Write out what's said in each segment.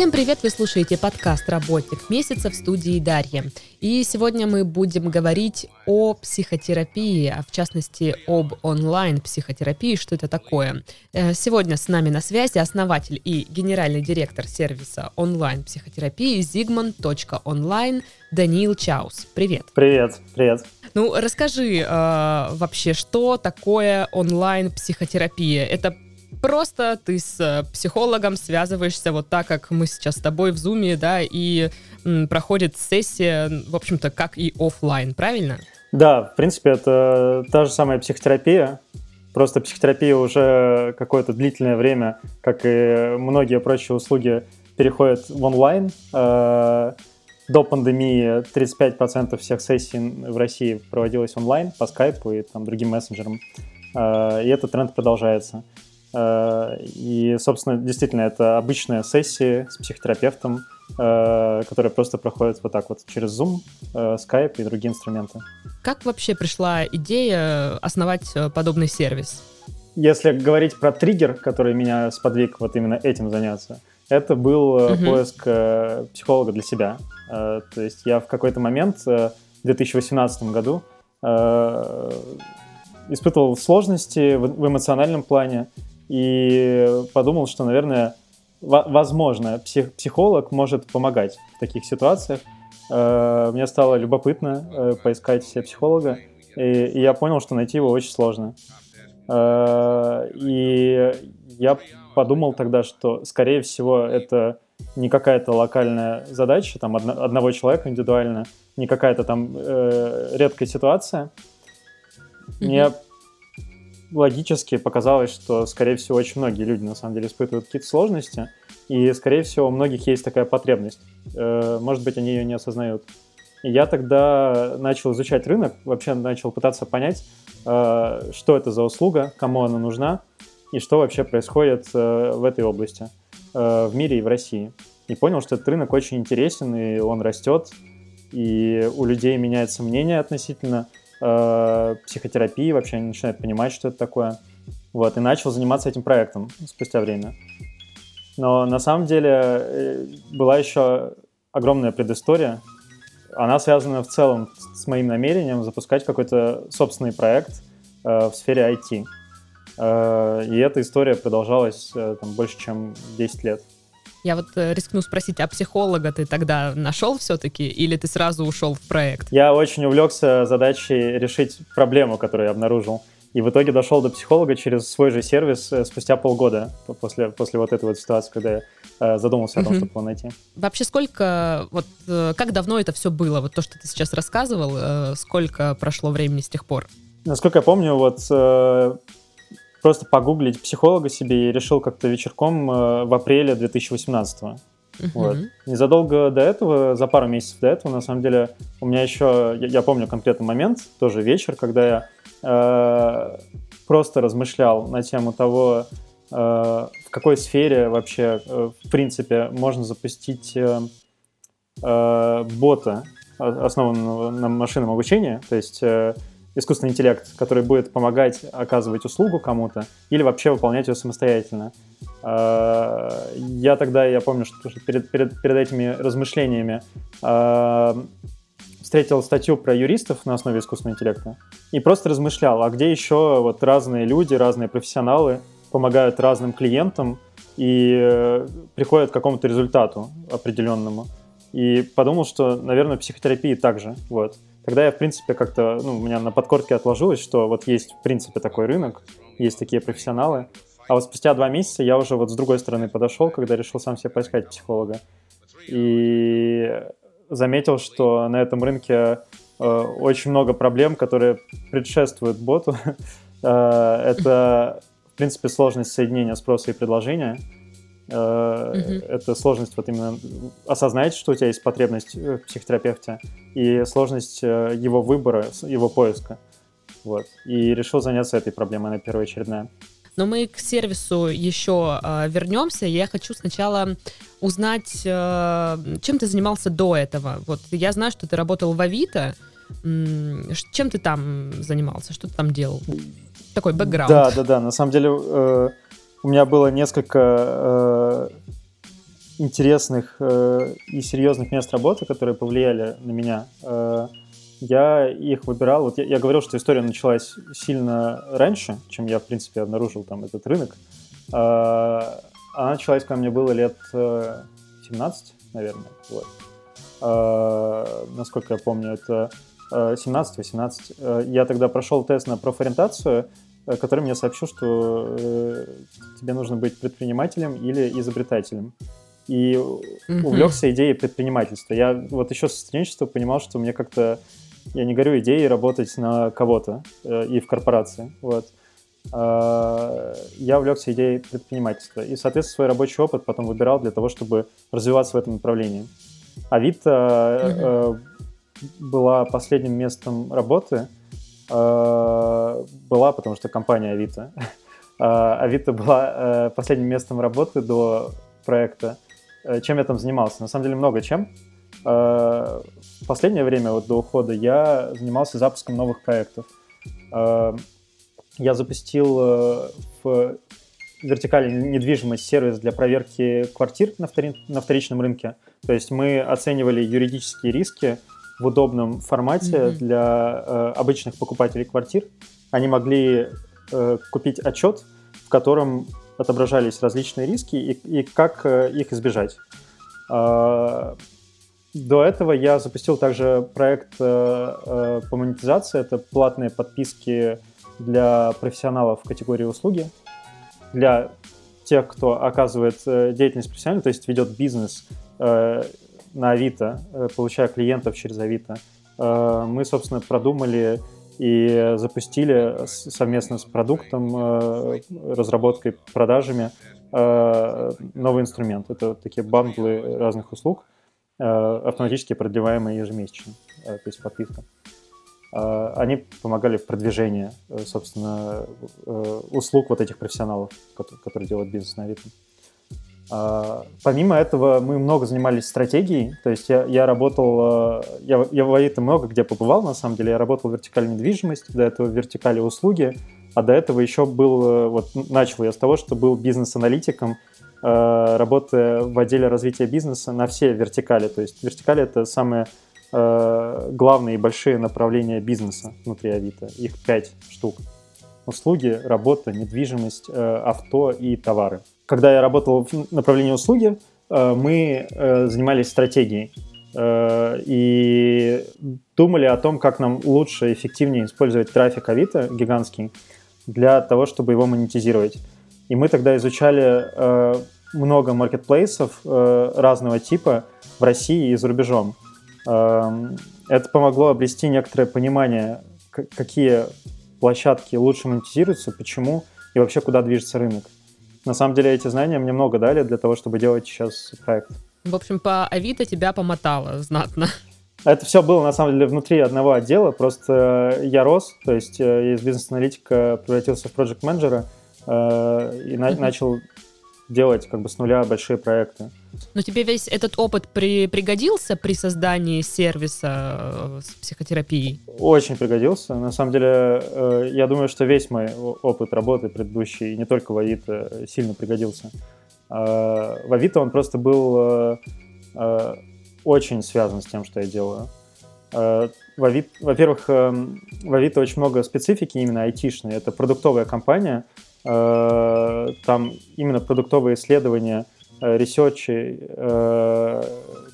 Всем привет! Вы слушаете подкаст «Работник месяца» в студии Дарья. И сегодня мы будем говорить о психотерапии, а в частности об онлайн-психотерапии, что это такое. Э, сегодня с нами на связи основатель и генеральный директор сервиса онлайн-психотерапии zigmund.online Даниил Чаус. Привет! Привет, привет! Ну, расскажи э, вообще, что такое онлайн-психотерапия? Это просто ты с э, психологом связываешься вот так, как мы сейчас с тобой в зуме, да, и м, проходит сессия, в общем-то, как и офлайн, правильно? Да, в принципе, это та же самая психотерапия, просто психотерапия уже какое-то длительное время, как и многие прочие услуги, переходит в онлайн. Э, до пандемии 35% всех сессий в России проводилось онлайн по скайпу и там, другим мессенджерам. Э, и этот тренд продолжается. Э, и, собственно, действительно, это обычная сессия с психотерапевтом, э, которая просто проходит вот так вот через Zoom, э, Skype и другие инструменты. Как вообще пришла идея основать подобный сервис? Если говорить про триггер, который меня сподвиг вот именно этим заняться, это был угу. поиск психолога для себя. То есть я в какой-то момент в 2018 году испытывал сложности в эмоциональном плане, и подумал, что, наверное, возможно, псих, психолог может помогать в таких ситуациях. Э, мне стало любопытно э, поискать себе психолога, и, я понял, что найти его очень сложно. Э, и я подумал тогда, что, скорее всего, это не какая-то локальная задача, там, одно, одного человека индивидуально, не какая-то там э, редкая ситуация. Mm-hmm. Мне логически показалось, что, скорее всего, очень многие люди на самом деле испытывают какие-то сложности, и, скорее всего, у многих есть такая потребность. Э, может быть, они ее не осознают. И я тогда начал изучать рынок, вообще начал пытаться понять, э, что это за услуга, кому она нужна, и что вообще происходит э, в этой области, в мире и в России. И понял, что этот рынок очень интересен, и он растет, и у людей меняется мнение относительно э, психотерапии, вообще они начинают понимать, что это такое. Вот, и начал заниматься этим проектом спустя время. Но на самом деле э, была еще огромная предыстория. Она связана в целом с моим намерением запускать какой-то собственный проект э, в сфере IT. И эта история продолжалась там, больше, чем 10 лет. Я вот э, рискну спросить, а психолога ты тогда нашел все-таки или ты сразу ушел в проект? Я очень увлекся задачей решить проблему, которую я обнаружил. И в итоге дошел до психолога через свой же сервис э, спустя полгода после, после вот этой вот ситуации, когда я э, задумался о том, чтобы его найти. Вообще сколько, вот как давно это все было? Вот то, что ты сейчас рассказывал, сколько прошло времени с тех пор? Насколько я помню, вот просто погуглить психолога себе и решил как-то вечерком э, в апреле 2018 uh-huh. Вот. Незадолго до этого, за пару месяцев до этого, на самом деле, у меня еще, я, я помню конкретный момент, тоже вечер, когда я э, просто размышлял на тему того, э, в какой сфере вообще, э, в принципе, можно запустить э, э, бота, основанного на машинном обучении, то есть э, искусственный интеллект, который будет помогать оказывать услугу кому-то или вообще выполнять ее самостоятельно. А, я тогда, я помню, что перед, перед, перед этими размышлениями а, встретил статью про юристов на основе искусственного интеллекта и просто размышлял, а где еще вот разные люди, разные профессионалы помогают разным клиентам и э, приходят к какому-то результату определенному. И подумал, что, наверное, психотерапии также. Вот. Тогда я, в принципе, как-то, ну, у меня на подкорке отложилось, что вот есть, в принципе, такой рынок, есть такие профессионалы. А вот спустя два месяца я уже вот с другой стороны подошел, когда решил сам себе поискать психолога. И заметил, что на этом рынке э, очень много проблем, которые предшествуют боту. э, это, в принципе, сложность соединения спроса и предложения Uh-huh. Это сложность вот именно осознать, что у тебя есть потребность в психотерапевте, и сложность э, его выбора, его поиска. Вот. И решил заняться этой проблемой, она первоочередная. Но мы к сервису еще э, вернемся. Я хочу сначала узнать, э, чем ты занимался до этого. Вот я знаю, что ты работал в Авито. Чем ты там занимался? Что ты там делал? Такой бэкграунд. Да, да, да. На самом деле э, у меня было несколько э, интересных э, и серьезных мест работы, которые повлияли на меня, э, я их выбирал. Вот я, я говорил, что история началась сильно раньше, чем я, в принципе, обнаружил там этот рынок. Э, она началась, когда мне было лет э, 17, наверное. Вот. Э, насколько я помню, это 17-18. Э, э, я тогда прошел тест на профориентацию, который мне сообщил, что тебе нужно быть предпринимателем или изобретателем. И mm-hmm. увлекся идеей предпринимательства. Я вот еще со студенчества понимал, что мне как-то... Я не горю идеей работать на кого-то и в корпорации. Вот. Я увлекся идеей предпринимательства. И, соответственно, свой рабочий опыт потом выбирал для того, чтобы развиваться в этом направлении. Авито mm-hmm была последним местом работы, э, была, потому что компания Авито. Э, Авито была э, последним местом работы до проекта. Чем я там занимался? На самом деле много чем. В последнее время, вот до ухода, я занимался запуском новых проектов. Я запустил в вертикали недвижимость сервис для проверки квартир на, вторичном рынке. То есть мы оценивали юридические риски в удобном формате mm-hmm. для э, обычных покупателей квартир. Они могли э, купить отчет, в котором отображались различные риски и, и как э, их избежать. Э, до этого я запустил также проект э, э, по монетизации. Это платные подписки для профессионалов в категории услуги. Для тех, кто оказывает э, деятельность профессионально, то есть ведет бизнес э, на Авито, э, получая клиентов через Авито, э, мы, собственно, продумали и запустили совместно с продуктом, э, разработкой, продажами новый инструмент. Это такие бандлы разных услуг, автоматически продлеваемые ежемесячно, то есть подписка. Они помогали в продвижении, собственно, услуг вот этих профессионалов, которые делают бизнес на Авито. А, помимо этого, мы много занимались стратегией, то есть я, я работал, э, я, я в Авито много где побывал, на самом деле, я работал в вертикали недвижимости, до этого в вертикали услуги, а до этого еще был, э, вот начал я с того, что был бизнес-аналитиком, э, работая в отделе развития бизнеса на все вертикали, то есть вертикали это самые главные и большие направления бизнеса внутри Авито, их пять штук. Услуги, работа, недвижимость, авто и товары когда я работал в направлении услуги, э, мы э, занимались стратегией э, и думали о том, как нам лучше и эффективнее использовать трафик Авито гигантский для того, чтобы его монетизировать. И мы тогда изучали много маркетплейсов разного типа в России и за рубежом. Это помогло обрести некоторое понимание, какие площадки лучше монетизируются, почему и вообще куда движется рынок. На самом деле эти знания мне много дали для того, чтобы делать сейчас проект. В общем, по Авито тебя помотало знатно. Это все было, на самом деле, внутри одного отдела. Просто я рос, то есть э, из бизнес-аналитика превратился в проект-менеджера э, и на- начал делать как бы с нуля большие проекты. Но тебе весь этот опыт при, пригодился при создании сервиса э, с психотерапией? Очень пригодился. На самом деле, э, я думаю, что весь мой опыт работы предыдущий, не только в Авито, сильно пригодился. Э, в Авито он просто был очень связан с тем, что я делаю. Во-первых, в Авито очень много специфики именно айтишной. Это продуктовая компания, там именно продуктовые исследования – Э, ресерчи, э,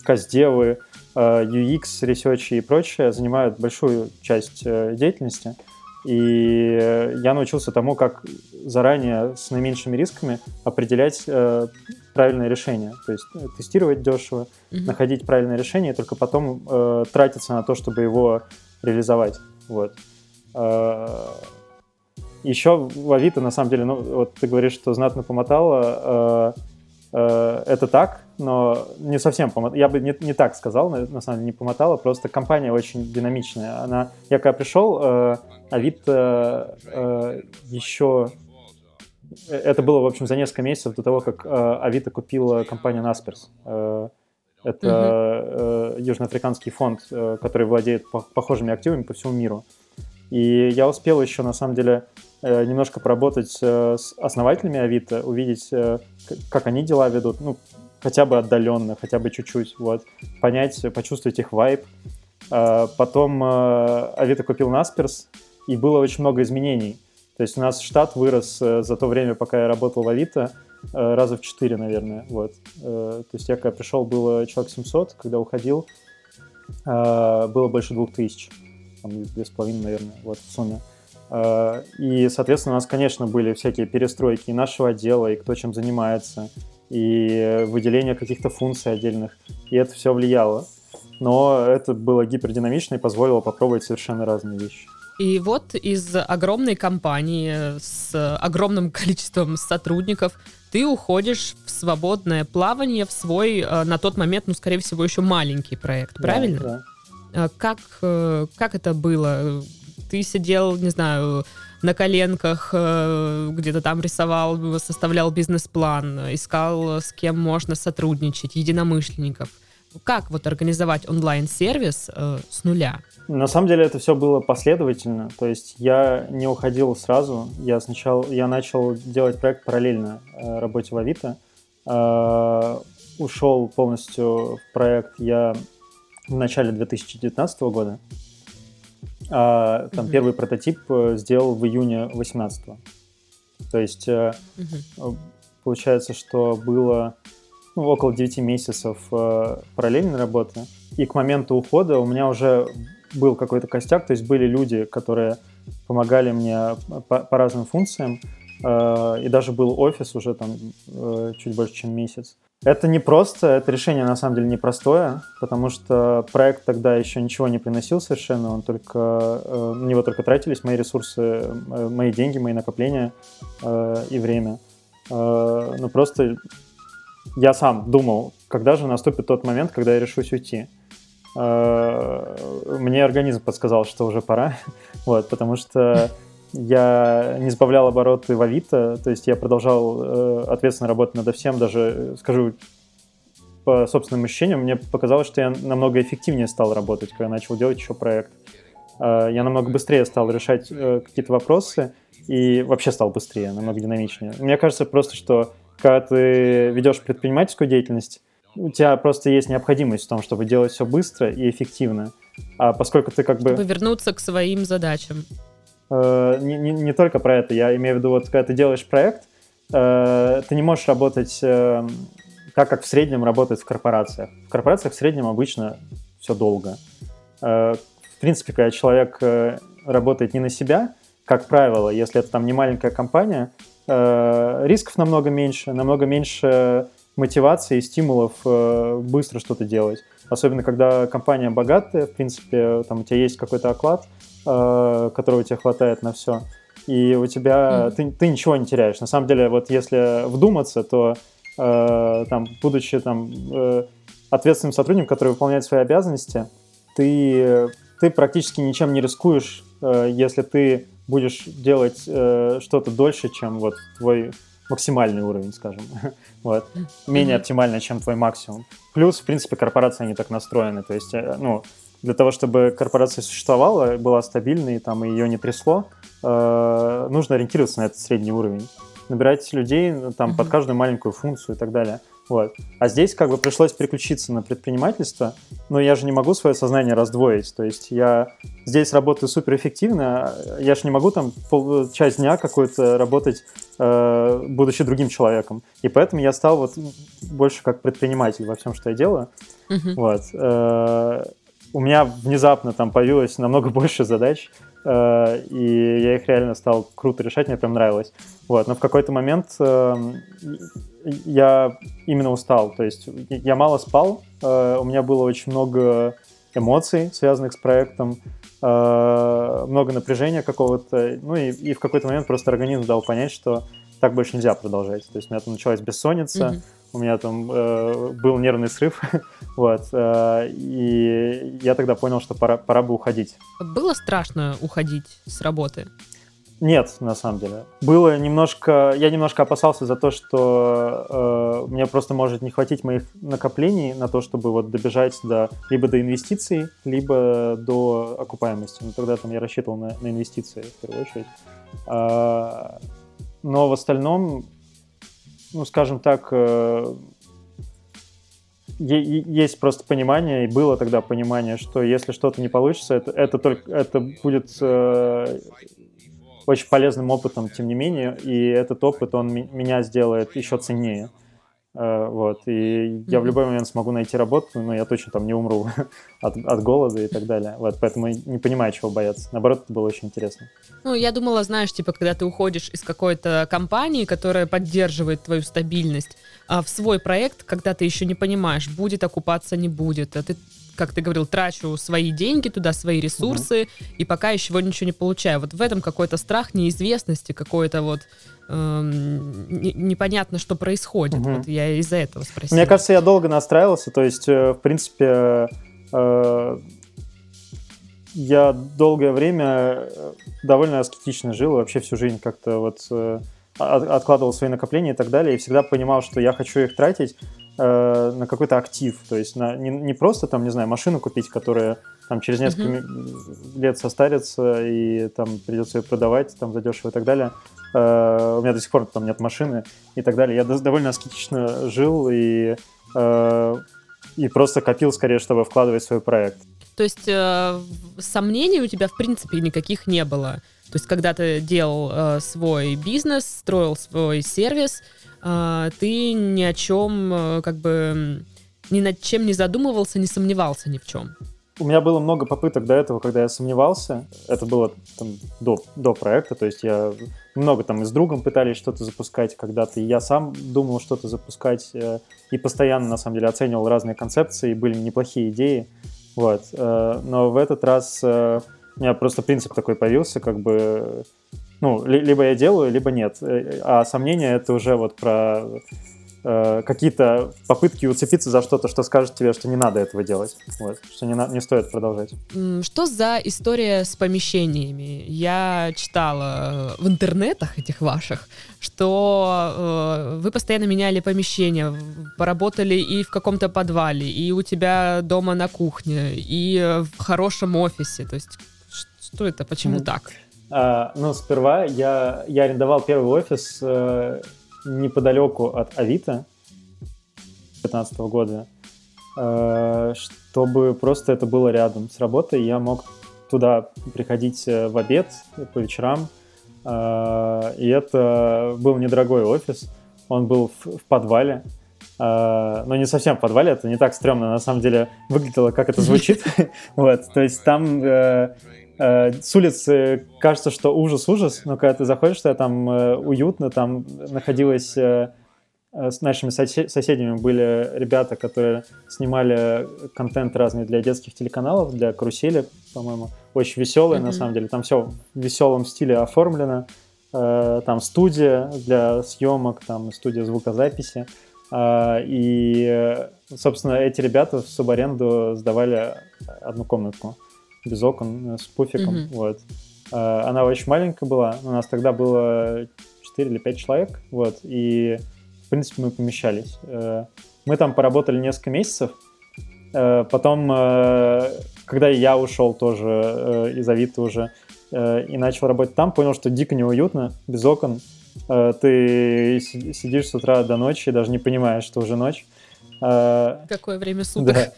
custdev ы, UX-ресерчи и прочее занимают большую часть э, деятельности. И я научился тому, как заранее с наименьшими рисками определять э, правильное решение. То есть тестировать дешево, mm-hmm. находить правильное решение, и только потом э, тратиться на то, чтобы его реализовать. Вот. Э, еще в Авито, на самом деле, ну, вот ты говоришь, что знатно помотало. Э, Э, это так, но не совсем помотало. Я бы не, не так сказал, на, самом деле не помотала, просто компания очень динамичная. Она, я когда пришел, э, Авито э, еще... Э, это было, в общем, за несколько месяцев до того, как э, Авито купила компанию Naspers. Э, это э, южноафриканский фонд, э, который владеет по- похожими активами по всему миру. И я успел еще, на самом деле, Э, немножко поработать э, с основателями Авито, увидеть, э, как они дела ведут, ну, хотя бы отдаленно, хотя бы чуть-чуть, вот, понять, почувствовать их вайб. Потом Авито купил Насперс, и было очень много изменений. То есть у нас штат вырос за то время, пока я работал в Авито, раза в четыре, наверное. Вот. То есть я когда пришел, было человек 700, когда уходил, было больше двух тысяч. Там две с половиной, наверное, вот в сумме. И, соответственно, у нас, конечно, были всякие перестройки и нашего отдела, и кто чем занимается, и выделение каких-то функций отдельных. И это все влияло. Но это было гипердинамично и позволило попробовать совершенно разные вещи. И вот из огромной компании с огромным количеством сотрудников ты уходишь в свободное плавание в свой, э, на тот момент, ну, скорее всего, еще маленький проект, правильно? Да, да. Как, э, как это было? Ты сидел, не знаю, на коленках, э, где-то там рисовал, составлял бизнес-план, искал, с кем можно сотрудничать, единомышленников. Как вот организовать онлайн-сервис с нуля? На самом деле это все было последовательно, то есть я не уходил сразу, я сначала, я начал делать проект параллельно э, работе в Авито, э, ушел полностью в проект я в начале 2019 года, а там mm-hmm. первый прототип э, сделал в июне 2018. То есть mm-hmm. получается, что было ну, около 9 месяцев параллельной работы, и к моменту ухода у меня уже был какой-то костяк, то есть были люди, которые помогали мне по, по разным функциям, и даже был офис уже там чуть больше, чем месяц. Это не просто, это решение на самом деле непростое, потому что проект тогда еще ничего не приносил совершенно, он только, э, на него только тратились мои ресурсы, э, мои деньги, мои накопления э, и время. Э, ну просто я сам думал, когда же наступит тот момент, когда я решусь уйти. Мне организм подсказал, что уже пора, вот, потому что я не сбавлял обороты в Авито, то есть я продолжал э, ответственно работать над всем, даже, скажу по собственным ощущениям, мне показалось, что я намного эффективнее стал работать, когда начал делать еще проект. Э, я намного быстрее стал решать э, какие-то вопросы и вообще стал быстрее, намного динамичнее. Мне кажется просто, что когда ты ведешь предпринимательскую деятельность, у тебя просто есть необходимость в том, чтобы делать все быстро и эффективно. А поскольку ты как бы... Чтобы вернуться к своим задачам. Э, не, не, не только про это. Я имею в виду, вот когда ты делаешь проект, э, ты не можешь работать э, так, как в среднем работает в корпорациях. В корпорациях в среднем обычно все долго. Э, в принципе, когда человек э, работает не на себя, как правило, если это там не маленькая компания, э, рисков намного меньше, намного меньше мотивации и стимулов э, быстро что-то делать. Особенно, когда компания богатая, в принципе, там у тебя есть какой-то оклад, которого тебе хватает на все, и у тебя, mm-hmm. ты, ты ничего не теряешь. На самом деле, вот если вдуматься, то э, там, будучи там э, ответственным сотрудником, который выполняет свои обязанности, ты, ты практически ничем не рискуешь, э, если ты будешь делать э, что-то дольше, чем вот твой максимальный уровень, скажем. вот. Менее оптимально, чем твой максимум. Плюс, в принципе, корпорации они так настроены. То есть, э, ну, для того, чтобы корпорация существовала, была стабильной, там, и ее не трясло, э, нужно ориентироваться на этот средний уровень. Набирать людей ну, там, mm-hmm. под каждую маленькую функцию и так далее. Вот. А здесь как бы пришлось переключиться на предпринимательство, но я же не могу свое сознание раздвоить. То есть я здесь работаю суперэффективно, я же не могу там пол, часть дня какой-то работать, э, будучи другим человеком. И поэтому я стал вот больше как предприниматель во всем, что я делаю. Uh-huh. Вот. Э, у меня внезапно там появилось намного больше задач, э, и я их реально стал круто решать, мне прям нравилось. Вот. Но в какой-то момент э, я именно устал. То есть я мало спал, э, у меня было очень много эмоций, связанных с проектом, э, много напряжения какого-то. Ну и, и в какой-то момент просто организм дал понять, что так больше нельзя продолжать. То есть у меня там началась бессонница, mm-hmm. У меня там э, был нервный срыв, вот, э, и я тогда понял, что пора, пора бы уходить. Было страшно уходить с работы? Нет, на самом деле. Было немножко... Я немножко опасался за то, что э, мне просто может не хватить моих накоплений на то, чтобы вот добежать до либо до инвестиций, либо до окупаемости. Но тогда там я рассчитывал на, на инвестиции в первую очередь. А, но в остальном, ну, скажем так, э, есть просто понимание, и было тогда понимание, что если что-то не получится, это, это, только, это будет э, очень полезным опытом, тем не менее, и этот опыт, он меня сделает еще ценнее. Э, вот, и я в любой момент смогу найти работу, но я точно там не умру от, от голода и так далее. Вот, поэтому не понимаю, чего бояться. Наоборот, это было очень интересно. Ну, я думала, знаешь, типа, когда ты уходишь из какой-то компании, которая поддерживает твою стабильность, а в свой проект, когда ты еще не понимаешь, будет окупаться, не будет, а ты как ты говорил, трачу свои деньги туда, свои ресурсы, угу. и пока еще ничего не получаю. Вот в этом какой-то страх неизвестности, какой-то вот непонятно, что происходит. Угу. Вот я из-за этого спросила. Мне кажется, я долго настраивался, то есть, э, в принципе, э, я долгое время э, довольно аскетично жил, вообще всю жизнь как-то вот откладывал свои накопления и так далее, и всегда понимал, что я хочу их тратить э, на какой-то актив, то есть на, не, не просто там, не знаю, машину купить, которая там через несколько mm-hmm. лет состарится и там придется ее продавать там задешево и так далее, Э, у меня до сих пор там нет машины и так далее. Я довольно аскетично жил и, э, и просто копил скорее, чтобы вкладывать в свой проект. То есть э, сомнений у тебя в принципе никаких не было? То есть когда ты делал э, свой бизнес, строил свой сервис, э, ты ни о чем э, как бы ни над чем не задумывался, не сомневался ни в чем? У меня было много попыток до этого, когда я сомневался. Это было там, до, до проекта, то есть я много там и с другом пытались что-то запускать когда-то, я сам думал что-то запускать, э, и постоянно, на самом деле, оценивал разные концепции, были неплохие идеи, вот. Э, но в этот раз э, у меня просто принцип такой появился, как бы, ну, либо я делаю, либо нет. А сомнения — это уже вот про э, какие-то попытки уцепиться за что-то, что скажет тебе, что не надо этого делать, вот, что не, на, не стоит продолжать. Что за история с помещениями? Я читала э, в интернетах этих ваших, что э, вы постоянно меняли помещения, поработали и в каком-то подвале, и у тебя дома на кухне, и в хорошем офисе. То есть что это, почему mm. так? А, ну, сперва я, я арендовал первый офис э, неподалеку от Авито 2015 года, э, чтобы просто это было рядом с работой. Я мог туда приходить э, в обед по вечерам, э, и это был недорогой офис. Он был в, подвале, но не совсем в подвале, это не так стрёмно, на самом деле выглядело, как это звучит. Вот, то есть там Э, с улицы кажется, что ужас-ужас, но когда ты заходишь, то там э, уютно, там находилось э, с нашими соседями были ребята, которые снимали контент разный для детских телеканалов, для карусели, по-моему. Очень веселые, mm-hmm. на самом деле. Там все в веселом стиле оформлено. Там студия для съемок, там студия звукозаписи. И, собственно, эти ребята в субаренду сдавали одну комнатку без окон, э, с пуфиком, mm-hmm. вот. А, она очень маленькая была, у нас тогда было 4 или 5 человек, вот, и, в принципе, мы помещались. Э, мы там поработали несколько месяцев, э, потом, когда я ушел тоже из Авито уже, и начал работать там, понял, что дико неуютно, без окон, ты сидишь с утра до ночи и даже не понимаешь, что уже ночь. Какое время суток. Да.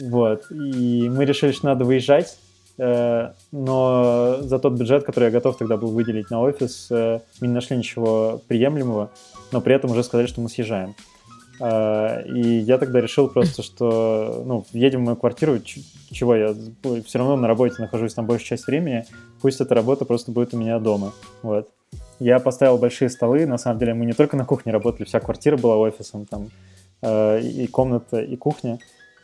Вот. И мы решили, что надо выезжать, э, но за тот бюджет, который я готов тогда был выделить на офис, э, мы не нашли ничего приемлемого, но при этом уже сказали, что мы съезжаем. Э, и я тогда решил просто, что, ну, едем в мою квартиру, чего я все равно на работе нахожусь там большую часть времени, пусть эта работа просто будет у меня дома, вот. Я поставил большие столы, на самом деле мы не только на кухне работали, вся квартира была офисом, там и комната, и кухня.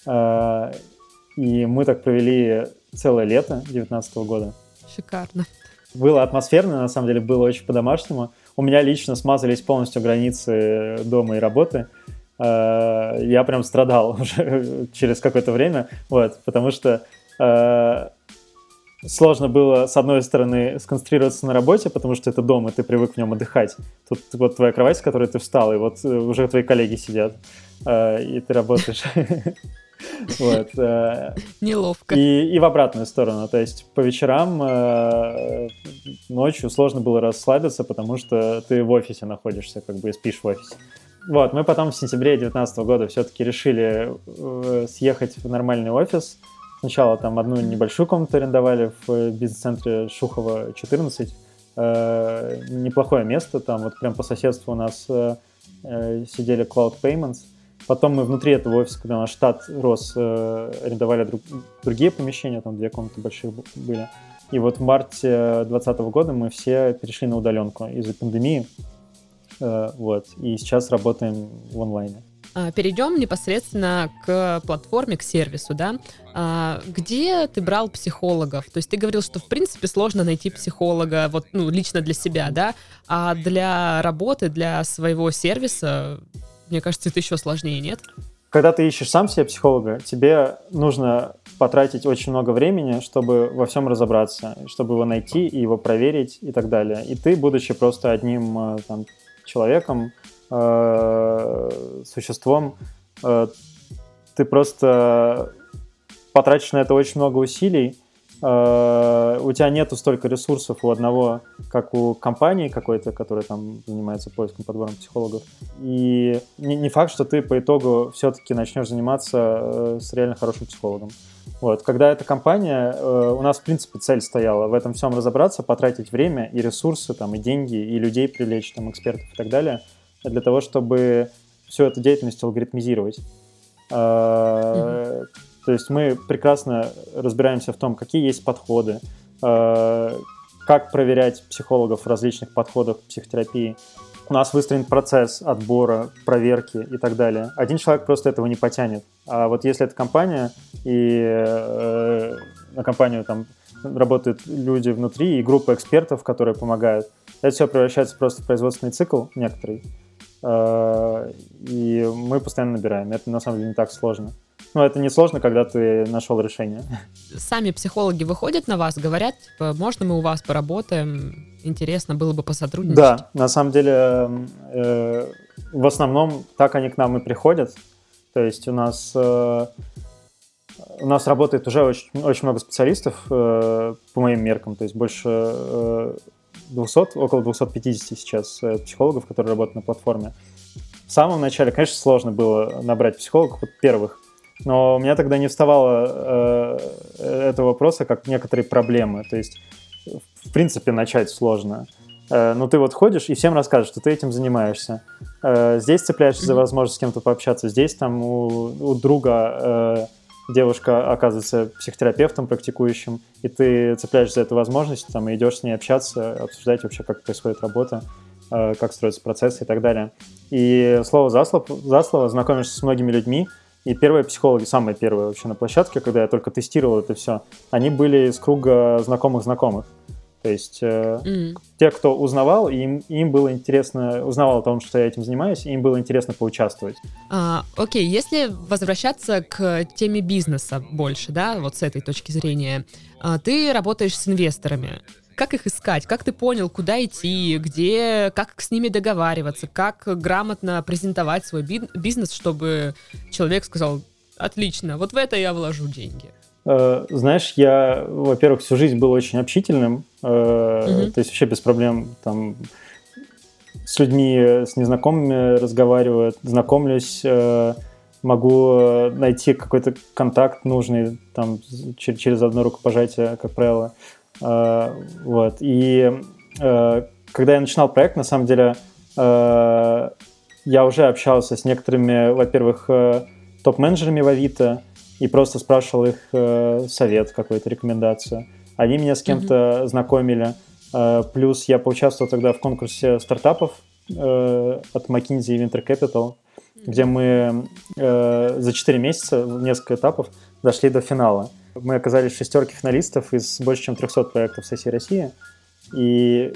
И мы так провели целое лето 2019 года. Шикарно. Было атмосферно, на самом деле, было очень по-домашнему. У меня лично смазались полностью границы дома и работы. А, я прям страдал уже через какое-то время, вот, потому что а, сложно было, с одной стороны, сконцентрироваться на работе, потому что это дом, и ты привык в нем отдыхать. Тут вот твоя кровать, с которой ты встал, и вот э, уже твои коллеги сидят, и ты работаешь. Вот. Э, Неловко. И, и в обратную сторону. То есть по вечерам, э, ночью сложно было расслабиться, потому что ты в офисе находишься, как бы и спишь в офисе. Вот, мы потом в сентябре 2019 года все-таки решили э, съехать в нормальный офис. Сначала там одну небольшую комнату арендовали в бизнес-центре Шухова 14. Э, неплохое место, там вот прям по соседству у нас сидели Cloud Payments. Потом мы внутри этого офиса, когда наш штат рос, э, арендовали друг, другие помещения, там две комнаты больших были. И вот в марте 2020 года мы все перешли на удаленку из-за пандемии. Э, вот. И сейчас работаем в онлайне. А, перейдем непосредственно к платформе, к сервису, да. А, где ты брал психологов? То есть ты говорил, что в принципе сложно найти психолога, вот ну лично для себя, да, а для работы, для своего сервиса, мне кажется, это еще сложнее, нет? Когда ты ищешь сам себе психолога, тебе нужно потратить очень много времени, чтобы во всем разобраться, чтобы его найти и его проверить и так далее. И ты, будучи просто одним э, там, человеком, э, существом, э, ты просто потратишь на это очень много усилий, у тебя нету столько ресурсов у одного, как у компании какой-то, которая там занимается поиском, подбором психологов. И не, не факт, что ты по итогу все-таки начнешь заниматься э, с реально хорошим психологом. Вот. Когда эта компания, э, у нас, в принципе, цель стояла в этом всем разобраться, потратить время и ресурсы, там, и деньги, и людей привлечь, там, экспертов и так далее, для того, чтобы всю эту деятельность алгоритмизировать. Mm-hmm. То есть мы прекрасно разбираемся в том, какие есть подходы, э, как проверять психологов в различных подходах психотерапии, у нас выстроен процесс отбора, проверки и так далее. Один человек просто этого не потянет. А вот если это компания, и э, на компанию там работают люди внутри, и группа экспертов, которые помогают, это все превращается просто в производственный цикл некоторый. Э, и мы постоянно набираем. Это на самом деле не так сложно. Но это не сложно, когда ты нашел решение. Сами психологи выходят на вас, говорят, типа, можно мы у вас поработаем, интересно было бы посотрудничать? Да, на самом деле э, в основном так они к нам и приходят. То есть у нас э, у нас работает уже очень, очень много специалистов э, по моим меркам, то есть больше э, 200, около 250 сейчас э, психологов, которые работают на платформе. В самом начале, конечно, сложно было набрать психологов, вот первых, но у меня тогда не вставало э, этого вопроса как некоторые проблемы. То есть, в принципе, начать сложно. Э, но ты вот ходишь и всем расскажешь, что ты этим занимаешься. Э, здесь цепляешься mm-hmm. за возможность с кем-то пообщаться, здесь там у, у друга э, девушка оказывается психотерапевтом практикующим, и ты цепляешься за эту возможность, там, и идешь с ней общаться, обсуждать вообще, как происходит работа, э, как строятся процессы и так далее. И слово за слово, за слово знакомишься с многими людьми, и первые психологи, самые первые вообще на площадке, когда я только тестировал это все, они были из круга знакомых-знакомых. То есть э, mm. те, кто узнавал, им, им было интересно, узнавал о том, что я этим занимаюсь, им было интересно поучаствовать. А, окей, если возвращаться к теме бизнеса больше, да, вот с этой точки зрения, а, ты работаешь с инвесторами. Как их искать? Как ты понял, куда идти, где, как с ними договариваться, как грамотно презентовать свой бизнес, чтобы человек сказал, отлично, вот в это я вложу деньги? Э, знаешь, я, во-первых, всю жизнь был очень общительным, угу. то есть вообще без проблем там с людьми, с незнакомыми разговариваю, знакомлюсь, э, могу найти какой-то контакт нужный там через одно рукопожатие, как правило. Э, вот. И э, когда я начинал проект, на самом деле, э, я уже общался с некоторыми, во-первых, топ-менеджерами в Авито и просто спрашивал их совет, какую-то рекомендацию. Они меня с кем-то mm-hmm. знакомили. Плюс я поучаствовал тогда в конкурсе стартапов от McKinsey и Winter Capital, где мы за 4 месяца, в несколько этапов, дошли до финала. Мы оказались в шестерке финалистов из больше чем 300 проектов со всей России. И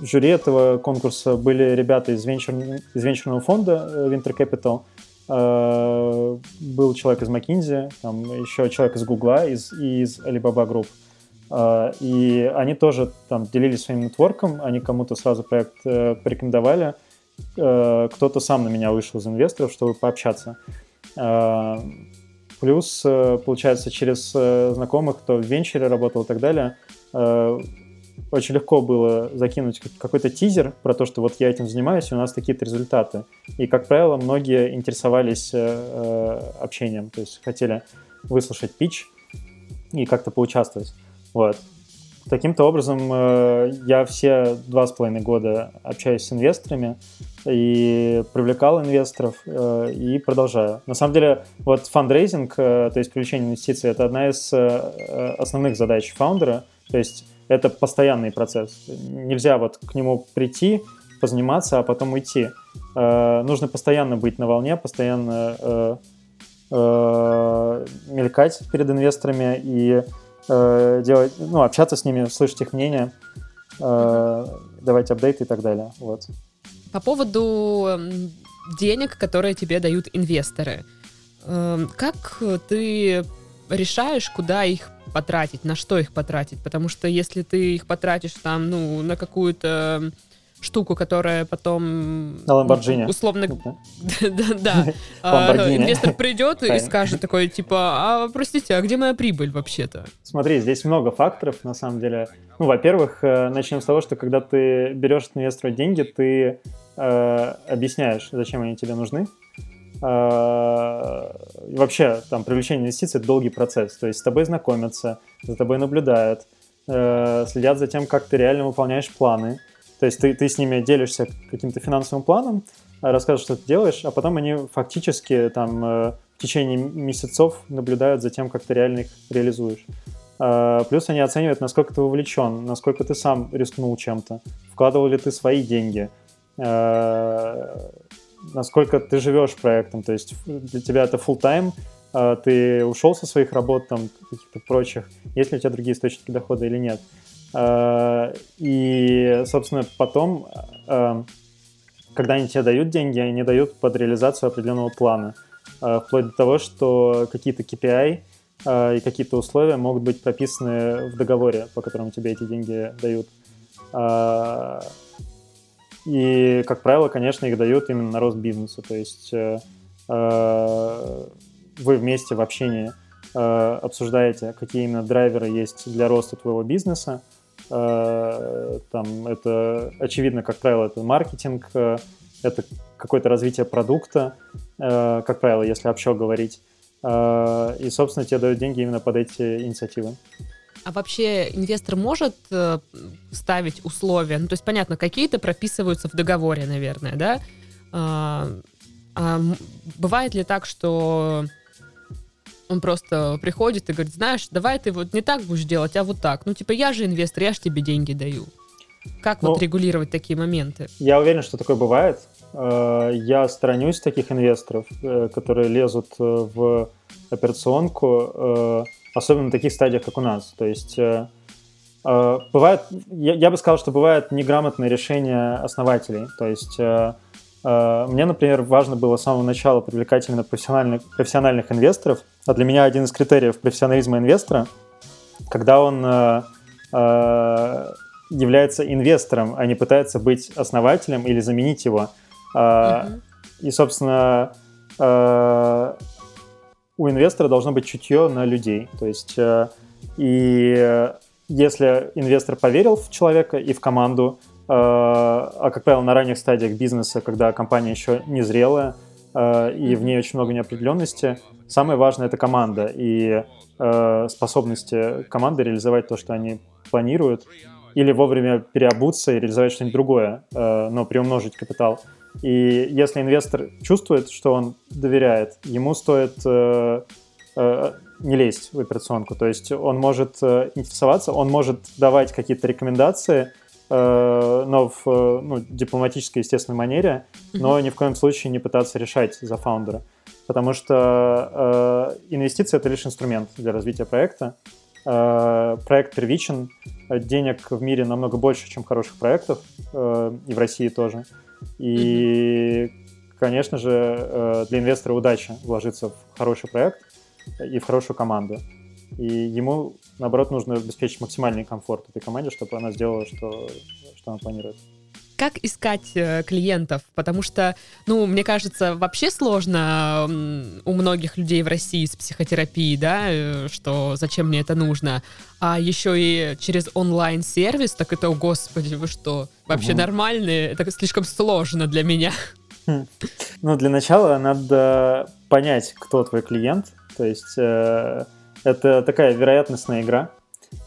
в жюри этого конкурса были ребята из, венчур... из венчурного фонда э, Winter Capital, э, был человек из McKinsey, там еще человек из Google из, и из Alibaba Group. Э, и они тоже там делились своим нетворком, они кому-то сразу проект порекомендовали, кто-то сам на меня вышел из инвесторов, чтобы пообщаться. Плюс, э, получается, через э, знакомых, кто в венчуре работал и так далее, э, очень легко было закинуть какой-то тизер про то, что вот я этим занимаюсь, и у нас такие-то результаты. И, как правило, многие интересовались общением, то есть хотели выслушать пич и как-то поучаствовать. Вот. Таким-то образом, э, я все два с половиной года общаюсь с инвесторами и привлекал инвесторов э, и продолжаю. На самом деле, вот фандрейзинг, э, то есть привлечение инвестиций, это одна из основных задач фаундера, то есть это постоянный процесс. Нельзя вот к нему прийти, позаниматься, а потом уйти. Нужно постоянно быть на волне, постоянно мелькать перед инвесторами и э, делать, ну, общаться с ними, слышать их мнение, э, давать апдейты и так далее. Вот. По поводу денег, которые тебе дают инвесторы. Э, как ты решаешь, куда их потратить, на что их потратить? Потому что если ты их потратишь там, ну, на какую-то штуку, которая потом... На Ламборджини. Условно... Да, а, Инвестор придет и скажет такой, типа, а, простите, а где моя прибыль вообще-то? Смотри, здесь много факторов, на самом деле. Ну, во-первых, э, начнем с того, что когда ты берешь от инвестора деньги, ты э, объясняешь, зачем они тебе нужны. Э, и вообще, там, привлечение инвестиций — это долгий процесс. То есть с тобой знакомятся, за тобой наблюдают, следят за тем, как ты реально выполняешь планы, то есть ты, ты с ними делишься каким-то финансовым планом, а, рассказываешь, что ты делаешь, а потом они фактически там э, в течение месяцев наблюдают за тем, как ты реально их реализуешь. А, плюс они оценивают, насколько ты вовлечен, насколько ты сам рискнул чем-то, вкладывал ли ты свои деньги, насколько ты живешь проектом, то есть для тебя это full time, ты ушел со своих работ, там, каких-то прочих, есть ли у тебя другие источники дохода или нет. Э, и, собственно, потом, э, когда они тебе дают деньги, они дают под реализацию определенного плана. Э, вплоть до того, что какие-то KPI и какие-то условия могут быть прописаны в договоре, по которому тебе эти деньги дают. И, как правило, конечно, их дают именно на рост бизнеса. То есть вы вместе в общении обсуждаете, какие именно драйверы есть для роста твоего бизнеса, там это очевидно, как правило, это маркетинг, э, это какое-то развитие продукта, э, как правило, если общо говорить. И, собственно, тебе дают деньги именно под эти инициативы. А вообще инвестор может ставить условия? Ну, то есть, понятно, какие-то прописываются в договоре, наверное, да? А, а бывает ли так, что он просто приходит и говорит, знаешь, давай ты вот не так будешь делать, а вот так. Ну, типа, я же инвестор, я же тебе деньги даю. Как ну, вот регулировать такие моменты? Я уверен, что такое бывает. Э, я сторонюсь таких инвесторов, э, которые лезут э, в операционку, особенно на таких стадиях, как у нас. То есть бывает, я, я бы сказал, что бывает неграмотное решение основателей. То есть мне, например, важно было с самого начала привлекать именно профессиональных, профессиональных инвесторов. А для меня один из критериев профессионализма инвестора, когда он э, э, является инвестором, а не пытается быть основателем или заменить его. Uh-huh. И, собственно, у инвестора должно быть чутье на людей. То есть, и если инвестор поверил в человека и в команду, а, а, как правило, на ранних стадиях бизнеса, когда компания еще не зрелая, и в ней очень много неопределенности, самое важное — это команда и а, способности команды реализовать то, что они планируют, или вовремя переобуться и реализовать что-нибудь другое, но приумножить капитал. И если инвестор чувствует, что он доверяет, ему стоит не лезть в операционку. То есть он может интересоваться, он может давать какие-то рекомендации — Э, но в ну, дипломатической, естественной манере, но ни в коем случае не пытаться решать за фаундера. Потому что э, инвестиции — это лишь инструмент для развития проекта. Э, проект первичен, денег в мире намного больше, чем хороших проектов, э, и в России тоже. И, конечно же, э, для инвестора удача вложиться в хороший проект и в хорошую команду. И ему, наоборот, нужно обеспечить максимальный комфорт этой команде, чтобы она сделала, что, что она планирует. как искать э, клиентов? Потому что, ну, мне кажется, вообще сложно у многих людей в России с психотерапией, да, э, что зачем мне это нужно. А еще и через онлайн-сервис, так это, о господи, вы что, вообще угу. нормальные? Это слишком сложно для меня. Хм. Ну, для начала надо понять, кто твой клиент. То есть э, это такая вероятностная игра.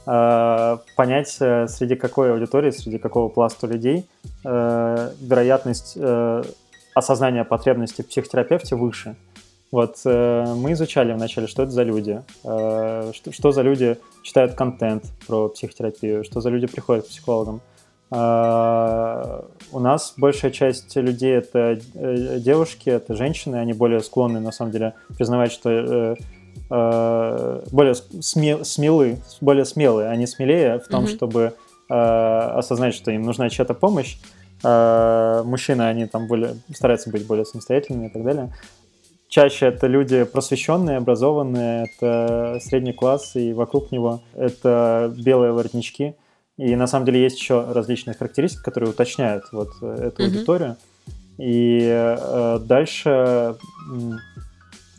Э, понять, э, среди какой аудитории, среди какого пласта людей э, вероятность осознания потребностей в психотерапевте выше. Вот мы изучали вначале, что это за люди, что, что за люди читают контент про психотерапию, что за люди приходят к психологам. У нас большая часть людей это девушки, это женщины, они более склонны на самом деле признавать, что э, более смел, смелы, более смелые, они смелее в том, mm-hmm. чтобы э, осознать, что им нужна чья-то помощь. Э, мужчины, они там более стараются быть более самостоятельными и так далее. Чаще это люди просвещенные, образованные, это средний класс, и вокруг него это белые воротнички. И на самом деле есть еще различные характеристики, которые уточняют вот эту mm-hmm. аудиторию. И э, дальше,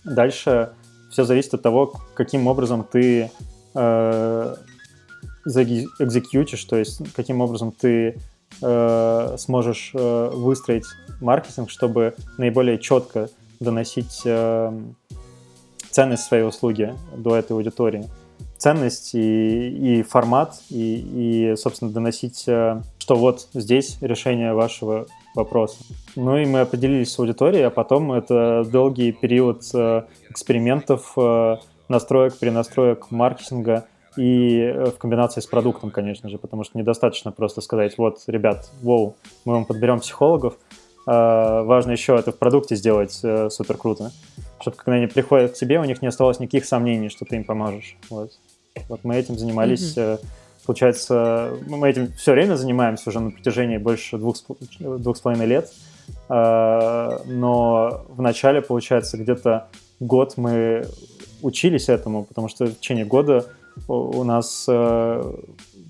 дальше все зависит от того, каким образом ты э, то есть каким образом ты э, сможешь э, выстроить маркетинг, чтобы наиболее четко доносить э, ценность своей услуги до этой аудитории. Ценность и, и формат, и, и, собственно, доносить, э, что вот здесь решение вашего вопроса. Ну и мы определились с аудиторией, а потом это долгий период э, экспериментов, э, настроек, перенастроек маркетинга и в комбинации с продуктом, конечно же, потому что недостаточно просто сказать, вот, ребят, воу, мы вам подберем психологов, важно еще это в продукте сделать супер круто, чтобы когда они приходят к тебе, у них не осталось никаких сомнений, что ты им поможешь. Вот, вот мы этим занимались mm-hmm Получается, мы этим все время занимаемся уже на протяжении больше двух, двух с половиной лет. А, но в начале, получается, где-то год мы учились этому, потому что в течение года у нас э,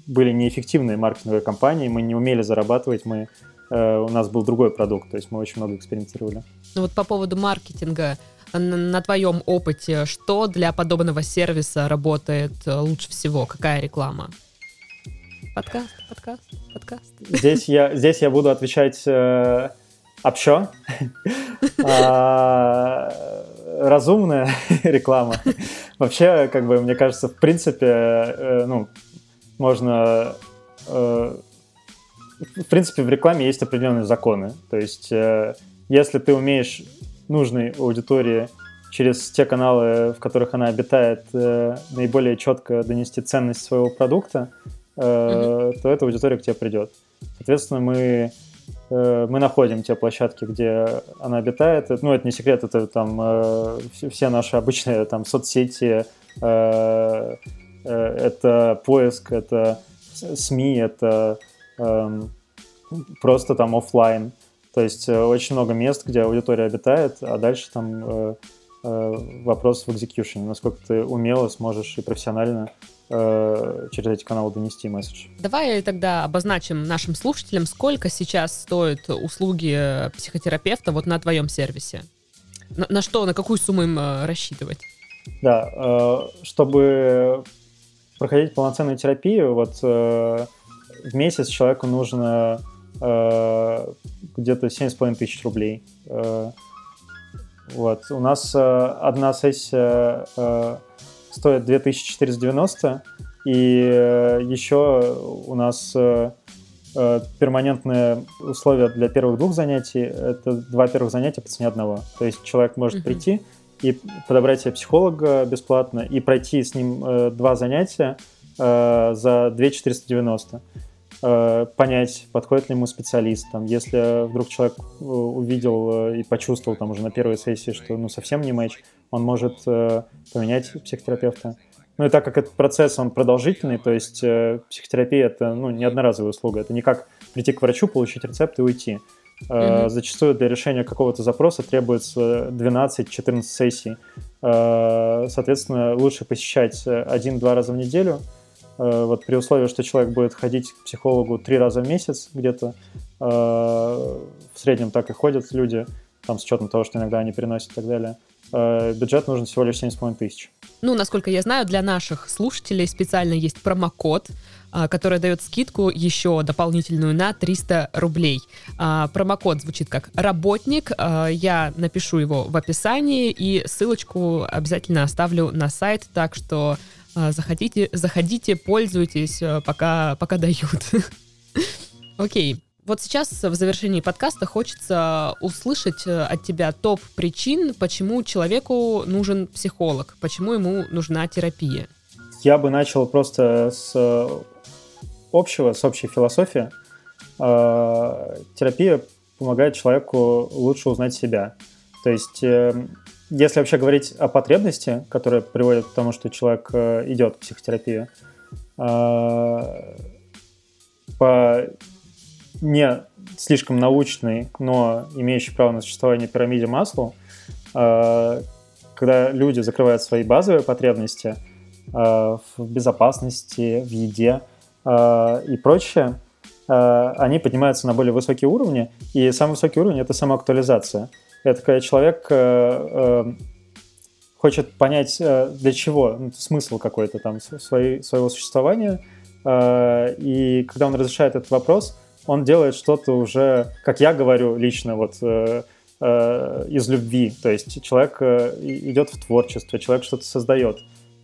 были неэффективные маркетинговые кампании, мы не умели зарабатывать, мы, э, у нас был другой продукт, то есть мы очень много экспериментировали. Ну вот по поводу маркетинга, на твоем опыте, что для подобного сервиса работает лучше всего? Какая реклама? Подкаст, подкаст, подкаст. Здесь я, здесь я буду отвечать э, общо. а, разумная реклама. Вообще, как бы, мне кажется, в принципе, э, ну, можно... Э, в принципе, в рекламе есть определенные законы. То есть, э, если ты умеешь нужной аудитории через те каналы, в которых она обитает, э, наиболее четко донести ценность своего продукта, э, то эта аудитория к тебе придет. Соответственно, мы, э, мы находим те площадки, где она обитает. Ну, это не секрет, это там э, все наши обычные там соцсети, э, э, это поиск, это СМИ, это э, просто там офлайн. То есть э, очень много мест, где аудитория обитает, а дальше там э, э, вопрос в экзекьюшене, насколько ты умело сможешь и профессионально Э, через эти каналы донести месседж. Давай тогда обозначим нашим слушателям, сколько сейчас стоят услуги психотерапевта вот на твоем сервисе. На, на что, на какую сумму им э, рассчитывать? Да, э, чтобы проходить полноценную терапию, вот в месяц человеку нужно где-то 7,5 тысяч рублей. Вот. У нас одна сессия стоит 2490, и э, еще у нас э, э, перманентные условия для первых двух занятий. Это два первых занятия по цене одного. То есть человек может uh-huh. прийти и подобрать себе психолога бесплатно и пройти с ним э, два занятия э, за 2490 э, понять, подходит ли ему специалист. Там, если вдруг человек увидел и почувствовал там уже на первой сессии, что ну совсем не матч, он может э, поменять психотерапевта. Ну и так как этот процесс, он продолжительный, то есть э, психотерапия это ну, не одноразовая услуга, это не как прийти к врачу, получить рецепт и уйти. Э, mm-hmm. Зачастую для решения какого-то запроса требуется 12-14 сессий. Э, соответственно, лучше посещать один-два раза в неделю, э, вот при условии, что человек будет ходить к психологу три раза в месяц где-то, в среднем так и ходят люди, там с учетом того, что иногда они переносят и так далее. Бюджет нужен всего лишь 7,5 тысяч. Ну, насколько я знаю, для наших слушателей специально есть промокод, который дает скидку еще дополнительную на 300 рублей. Промокод звучит как «Работник». Я напишу его в описании и ссылочку обязательно оставлю на сайт, так что заходите, заходите, пользуйтесь, пока, пока дают. Окей. Вот сейчас в завершении подкаста хочется услышать э, от тебя топ причин, почему человеку нужен психолог, почему ему нужна терапия. Я бы начал просто с общего, с общей философии, э, терапия помогает человеку лучше узнать себя. То есть, э, если вообще говорить о потребности, которая приводит к тому, что человек э, идет в психотерапию, э, по не слишком научной, но имеющей право на существование пирамиде Маслоу, э, когда люди закрывают свои базовые потребности в безопасности, в еде, и прочее, они поднимаются на более высокие уровни, и самый высокий уровень — это самоактуализация. Это когда человек э, хочет понять, для чего, ну, смысл какой-то там своей, своего существования, и когда он разрешает этот вопрос, он делает что-то уже, как я говорю лично, вот из любви. То есть человек идет в творчество, человек что-то создает.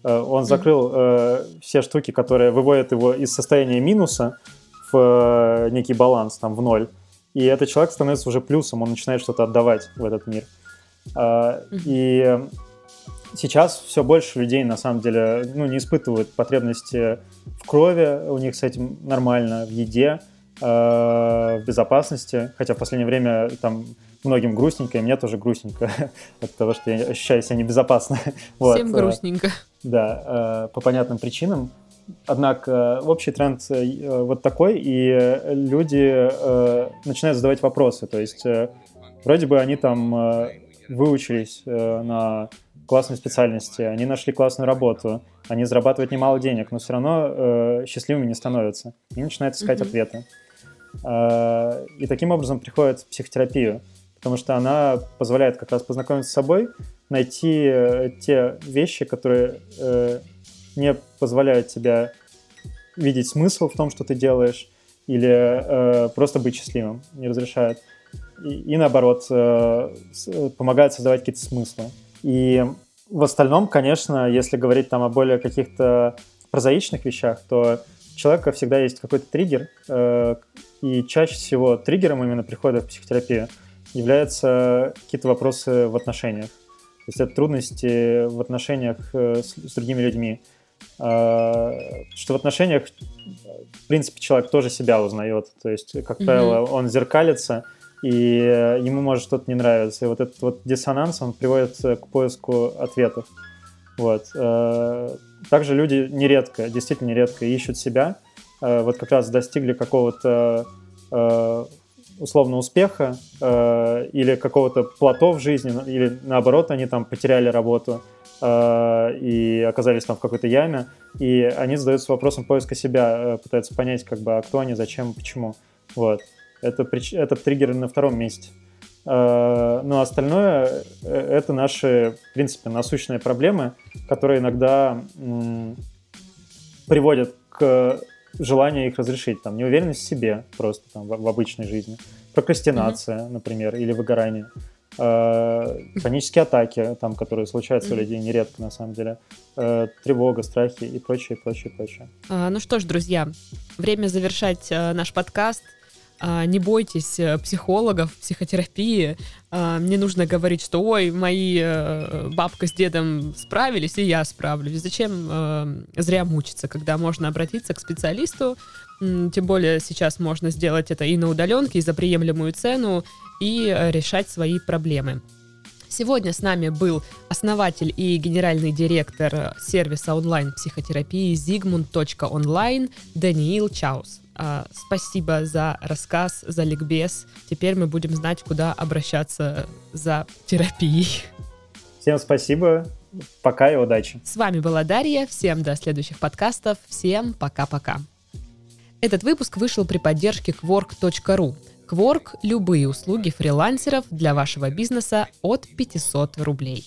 Э, он закрыл э, все штуки, которые выводят его из состояния минуса в э, некий баланс, там, в ноль. И этот человек становится уже плюсом, он начинает что-то отдавать в этот мир. Э, и сейчас все больше людей, на самом деле, ну, не испытывают потребности в крови, у них с этим нормально, в еде, э, в безопасности. Хотя в последнее время там многим грустненько, и мне тоже грустненько от того, что я ощущаю себя небезопасно. Всем вот. грустненько. Да, э, по понятным причинам. Однако общий тренд э, вот такой, и люди э, начинают задавать вопросы. То есть вроде бы они там выучились на классной специальности, они нашли классную работу, они зарабатывают немало денег, но все равно счастливыми не становятся. И начинают искать mm-hmm. ответы. И таким образом приходят в психотерапию потому что она позволяет как раз познакомиться с собой, найти э, те вещи, которые э, не позволяют тебе видеть смысл в том, что ты делаешь, или э, просто быть счастливым, не разрешают. И, и наоборот, э, с, помогает создавать какие-то смыслы. И в остальном, конечно, если говорить там о более каких-то прозаичных вещах, то у человека всегда есть какой-то триггер, э, и чаще всего триггером именно прихода в психотерапию – являются какие-то вопросы в отношениях. То есть это трудности в отношениях э, с, с другими людьми. А, что в отношениях, в принципе, человек тоже себя узнает. То есть, как mm-hmm. правило, он зеркалится, и ему может что-то не нравиться. И вот этот вот диссонанс, он приводит к поиску ответов. Вот. Э, также люди нередко, действительно нередко ищут себя. Э, вот как раз достигли какого-то условно успеха э, или какого-то плато в жизни, или наоборот, они там потеряли работу э, и оказались там в какой-то яме, и они задаются вопросом поиска себя, э, пытаются понять, как бы, а кто они, зачем, почему. Вот. Это, это триггер на втором месте. Э, но остальное э, — это наши, в принципе, насущные проблемы, которые иногда м, приводят к желание их разрешить, там, неуверенность в себе просто там, в, в обычной жизни, прокрастинация, mm-hmm. например, или выгорание, панические атаки, там, которые случаются у людей нередко, на самом деле, э, тревога, страхи и прочее, прочее, прочее. А, ну что ж, друзья, время завершать э, наш подкаст. А, не бойтесь э, психологов, психотерапии. А, мне нужно говорить, что ой, мои э, бабка с дедом справились, и я справлюсь. Зачем э, зря мучиться, когда можно обратиться к специалисту, тем более сейчас можно сделать это и на удаленке, и за приемлемую цену, и решать свои проблемы. Сегодня с нами был основатель и генеральный директор сервиса онлайн-психотерапии zigmund.online Даниил Чаус. А, спасибо за рассказ, за ликбез. Теперь мы будем знать, куда обращаться за терапией. Всем спасибо. Пока и удачи. С вами была Дарья. Всем до следующих подкастов. Всем пока-пока. Этот выпуск вышел при поддержке Quark.ru Кворк – любые услуги фрилансеров для вашего бизнеса от 500 рублей.